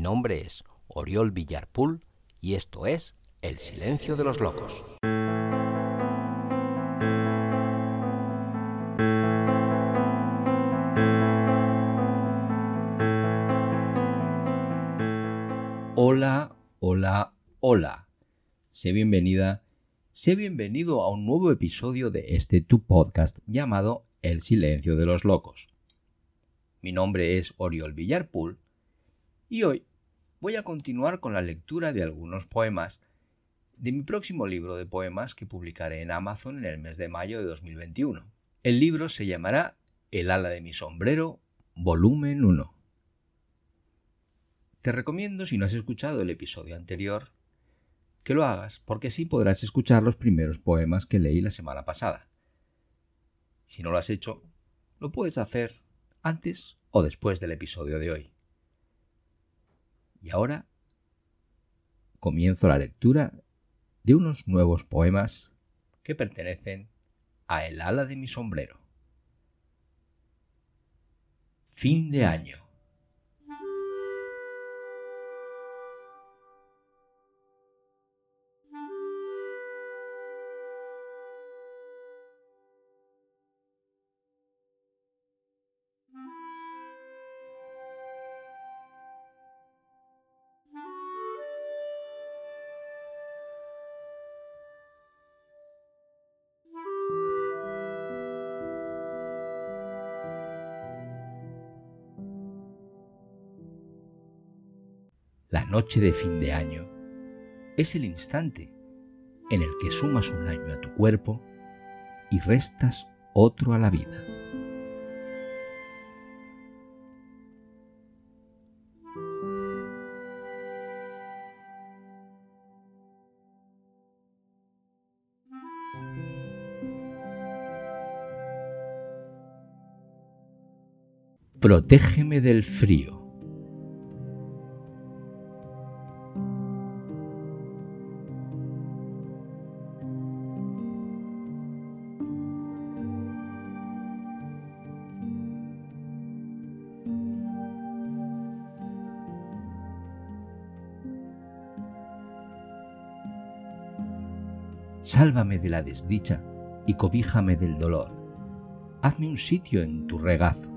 Mi nombre es Oriol Villarpool y esto es El Silencio de los Locos. Hola, hola, hola. Sé bienvenida, sé bienvenido a un nuevo episodio de este tu podcast llamado El Silencio de los Locos. Mi nombre es Oriol Villarpool y hoy voy a continuar con la lectura de algunos poemas de mi próximo libro de poemas que publicaré en Amazon en el mes de mayo de 2021. El libro se llamará El ala de mi sombrero, volumen 1. Te recomiendo, si no has escuchado el episodio anterior, que lo hagas, porque así podrás escuchar los primeros poemas que leí la semana pasada. Si no lo has hecho, lo puedes hacer antes o después del episodio de hoy. Y ahora comienzo la lectura de unos nuevos poemas que pertenecen a El ala de mi sombrero. Fin de año. La noche de fin de año es el instante en el que sumas un año a tu cuerpo y restas otro a la vida. Protégeme del frío. Sálvame de la desdicha y cobíjame del dolor. Hazme un sitio en tu regazo,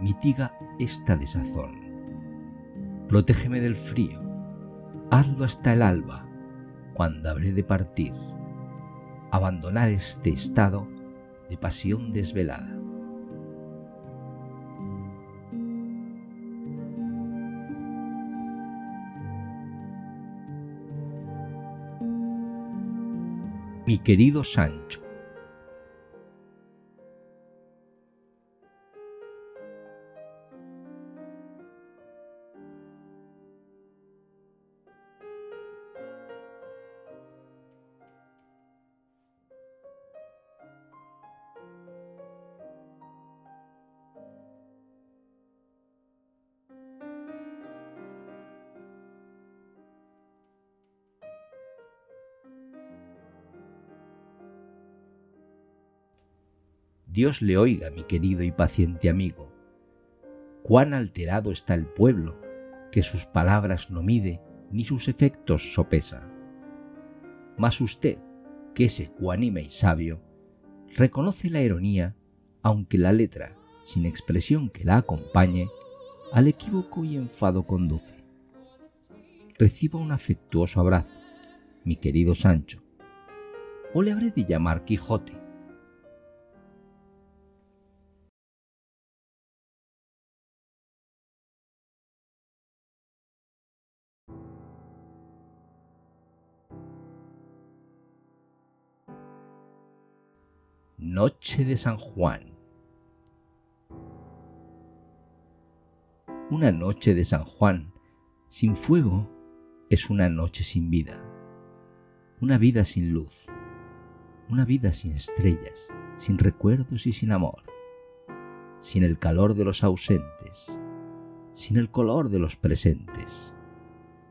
mitiga esta desazón. Protégeme del frío, hazlo hasta el alba, cuando habré de partir, abandonar este estado de pasión desvelada. Mi querido Sancho. Dios le oiga, mi querido y paciente amigo. Cuán alterado está el pueblo, que sus palabras no mide ni sus efectos sopesa. Mas usted, que es ecuánime y sabio, reconoce la ironía, aunque la letra, sin expresión que la acompañe, al equívoco y enfado conduce. Reciba un afectuoso abrazo, mi querido Sancho, o le habré de llamar Quijote Noche de San Juan. Una noche de San Juan sin fuego es una noche sin vida, una vida sin luz, una vida sin estrellas, sin recuerdos y sin amor, sin el calor de los ausentes, sin el color de los presentes,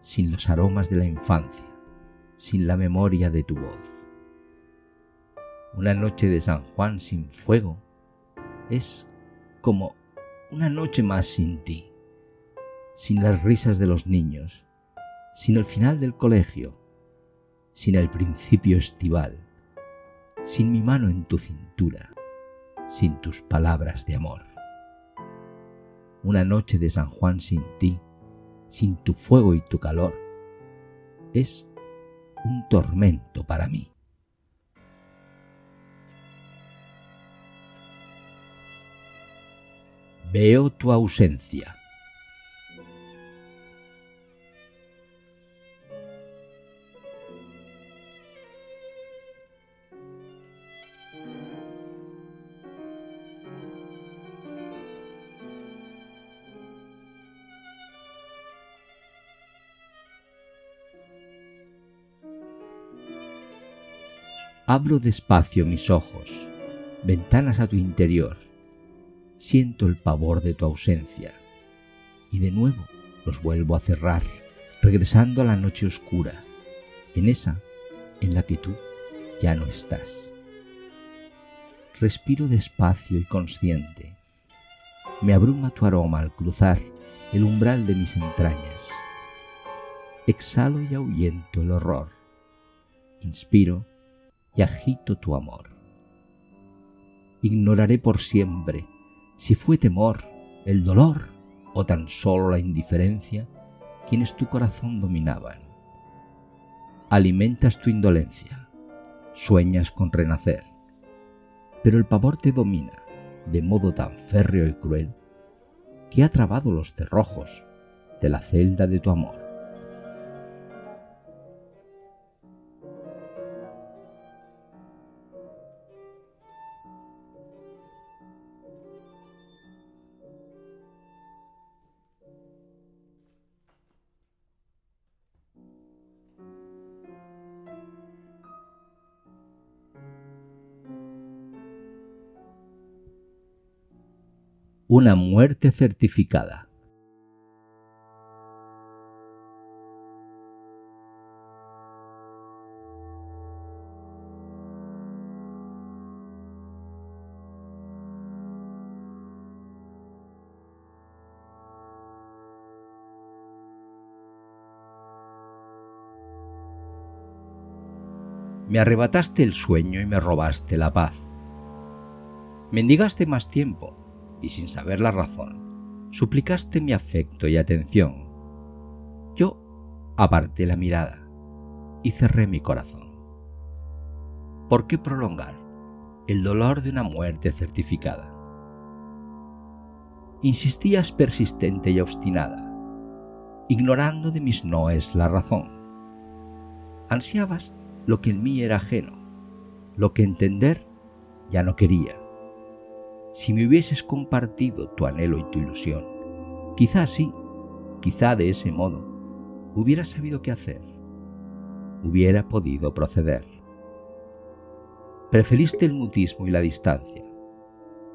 sin los aromas de la infancia, sin la memoria de tu voz una noche de San Juan sin fuego es como una noche más sin ti, sin las risas de los niños, sin el final del colegio, sin el principio estival, sin mi mano en tu cintura, sin tus palabras de amor. Una noche de San Juan sin ti, sin tu fuego y tu calor, es un tormento para mí. Veo tu ausencia. Abro despacio mis ojos, ventanas a tu interior. Siento el pavor de tu ausencia y de nuevo los vuelvo a cerrar, regresando a la noche oscura, en esa en la que tú ya no estás. Respiro despacio y consciente. Me abruma tu aroma al cruzar el umbral de mis entrañas. Exhalo y ahuyento el horror. Inspiro y agito tu amor. Ignoraré por siempre si fue temor, el dolor o tan solo la indiferencia quienes tu corazón dominaban. Alimentas tu indolencia, sueñas con renacer, pero el pavor te domina de modo tan férreo y cruel que ha trabado los cerrojos de la celda de tu amor. Una muerte certificada. Me arrebataste el sueño y me robaste la paz. Mendigaste más tiempo y sin saber la razón, suplicaste mi afecto y atención. Yo aparté la mirada y cerré mi corazón. ¿Por qué prolongar el dolor de una muerte certificada? Insistías persistente y obstinada, ignorando de mis noes la razón. Ansiabas lo que en mí era ajeno, lo que entender ya no quería si me hubieses compartido tu anhelo y tu ilusión. Quizá sí, quizá de ese modo, hubiera sabido qué hacer, hubiera podido proceder. Preferiste el mutismo y la distancia.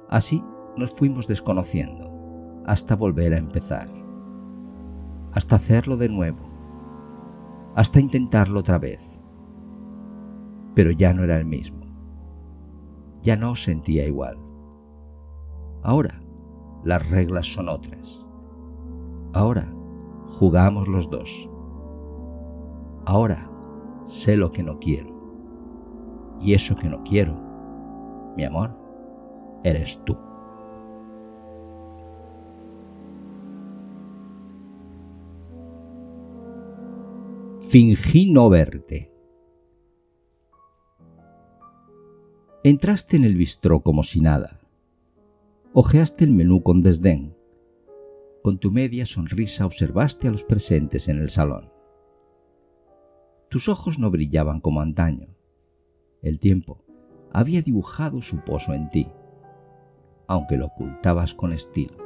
Así nos fuimos desconociendo hasta volver a empezar, hasta hacerlo de nuevo, hasta intentarlo otra vez. Pero ya no era el mismo, ya no sentía igual. Ahora las reglas son otras. Ahora jugamos los dos. Ahora sé lo que no quiero. Y eso que no quiero, mi amor, eres tú. Fingí no verte. Entraste en el bistró como si nada Ojeaste el menú con desdén. Con tu media sonrisa observaste a los presentes en el salón. Tus ojos no brillaban como antaño. El tiempo había dibujado su pozo en ti, aunque lo ocultabas con estilo.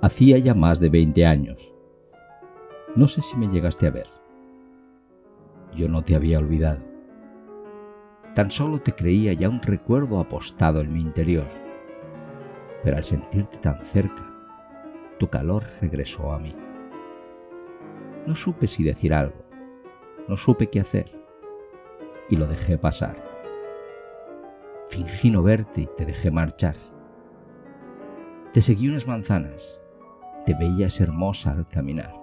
Hacía ya más de 20 años. No sé si me llegaste a ver. Yo no te había olvidado. Tan solo te creía ya un recuerdo apostado en mi interior pero al sentirte tan cerca, tu calor regresó a mí. No supe si decir algo, no supe qué hacer, y lo dejé pasar. Fingí no verte y te dejé marchar. Te seguí unas manzanas, te veías hermosa al caminar.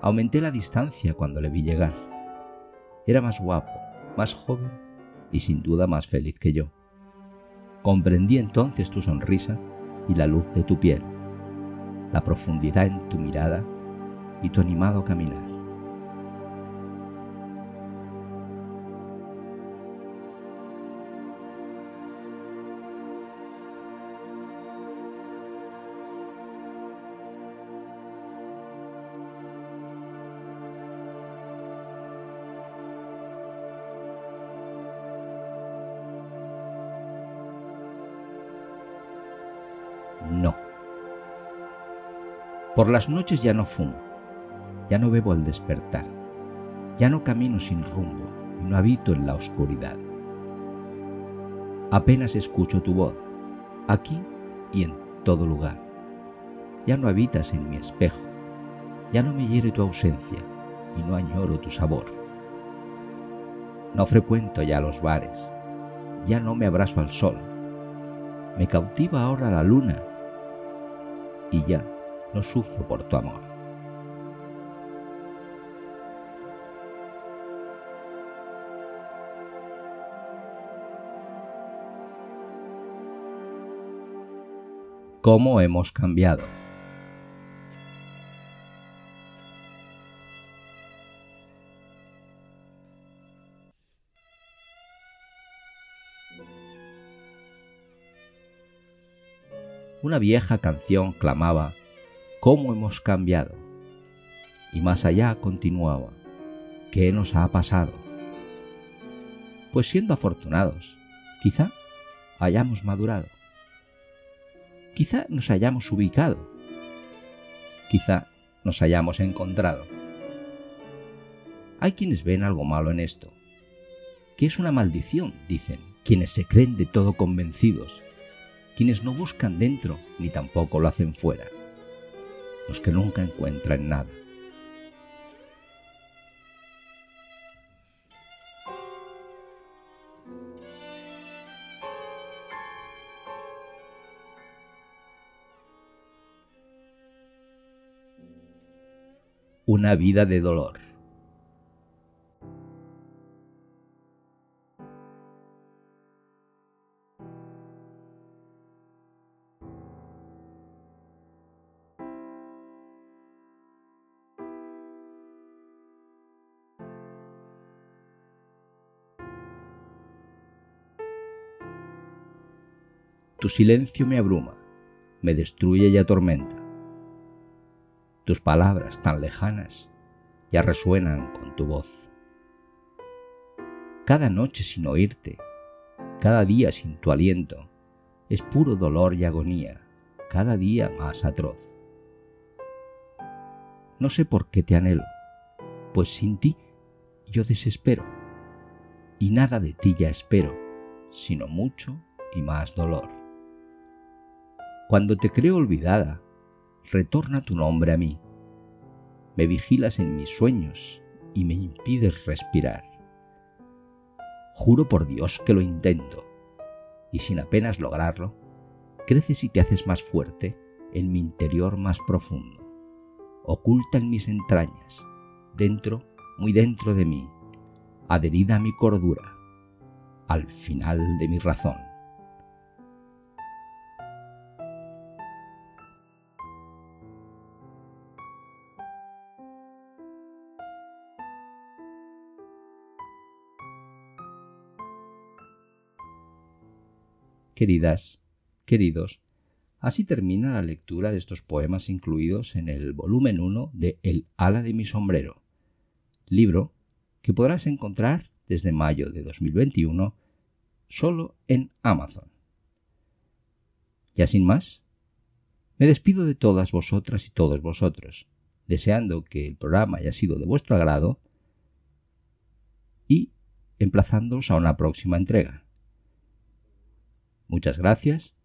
Aumenté la distancia cuando le vi llegar. Era más guapo, más joven y sin duda más feliz que yo. Comprendí entonces tu sonrisa y la luz de tu piel, la profundidad en tu mirada y tu animado caminar. No. Por las noches ya no fumo, ya no bebo al despertar, ya no camino sin rumbo y no habito en la oscuridad. Apenas escucho tu voz, aquí y en todo lugar. Ya no habitas en mi espejo, ya no me hiere tu ausencia y no añoro tu sabor. No frecuento ya los bares, ya no me abrazo al sol. Me cautiva ahora la luna y ya no sufro por tu amor. ¿Cómo hemos cambiado? Una vieja canción clamaba, ¿cómo hemos cambiado? Y más allá continuaba, ¿qué nos ha pasado? Pues siendo afortunados, quizá hayamos madurado. Quizá nos hayamos ubicado. Quizá nos hayamos encontrado. Hay quienes ven algo malo en esto, que es una maldición, dicen, quienes se creen de todo convencidos quienes no buscan dentro ni tampoco lo hacen fuera, los que nunca encuentran nada. Una vida de dolor. Tu silencio me abruma, me destruye y atormenta. Tus palabras tan lejanas ya resuenan con tu voz. Cada noche sin oírte, cada día sin tu aliento, es puro dolor y agonía, cada día más atroz. No sé por qué te anhelo, pues sin ti yo desespero, y nada de ti ya espero, sino mucho y más dolor. Cuando te creo olvidada, retorna tu nombre a mí. Me vigilas en mis sueños y me impides respirar. Juro por Dios que lo intento, y sin apenas lograrlo, creces y te haces más fuerte en mi interior más profundo. Oculta en mis entrañas, dentro, muy dentro de mí, adherida a mi cordura, al final de mi razón. Queridas, queridos, así termina la lectura de estos poemas incluidos en el volumen 1 de El ala de mi sombrero, libro que podrás encontrar desde mayo de 2021 solo en Amazon. Ya sin más, me despido de todas vosotras y todos vosotros, deseando que el programa haya sido de vuestro agrado y emplazándoos a una próxima entrega. Muchas gracias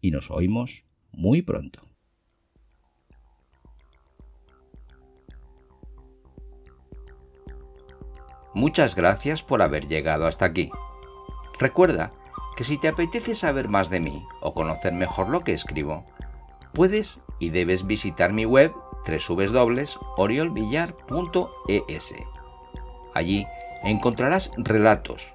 y nos oímos muy pronto. Muchas gracias por haber llegado hasta aquí. Recuerda que si te apetece saber más de mí o conocer mejor lo que escribo, puedes y debes visitar mi web www.oriolvillar.es. Allí encontrarás relatos,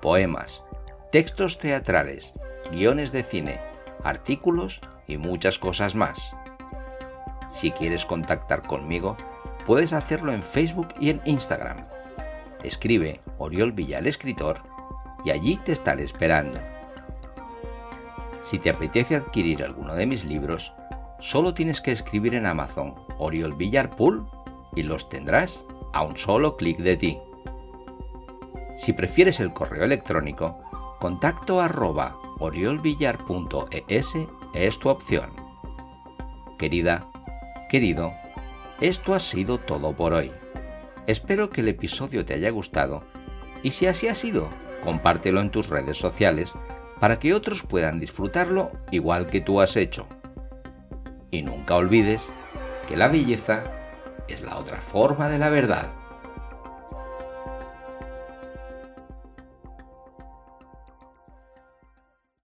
poemas, textos teatrales, guiones de cine, artículos y muchas cosas más. Si quieres contactar conmigo, puedes hacerlo en Facebook y en Instagram. Escribe Oriol Villar Escritor y allí te estaré esperando. Si te apetece adquirir alguno de mis libros, solo tienes que escribir en Amazon Oriol Villar Pool y los tendrás a un solo clic de ti. Si prefieres el correo electrónico, contacto arroba oriolvillar.es es tu opción. Querida, querido, esto ha sido todo por hoy. Espero que el episodio te haya gustado y si así ha sido, compártelo en tus redes sociales para que otros puedan disfrutarlo igual que tú has hecho. Y nunca olvides que la belleza es la otra forma de la verdad.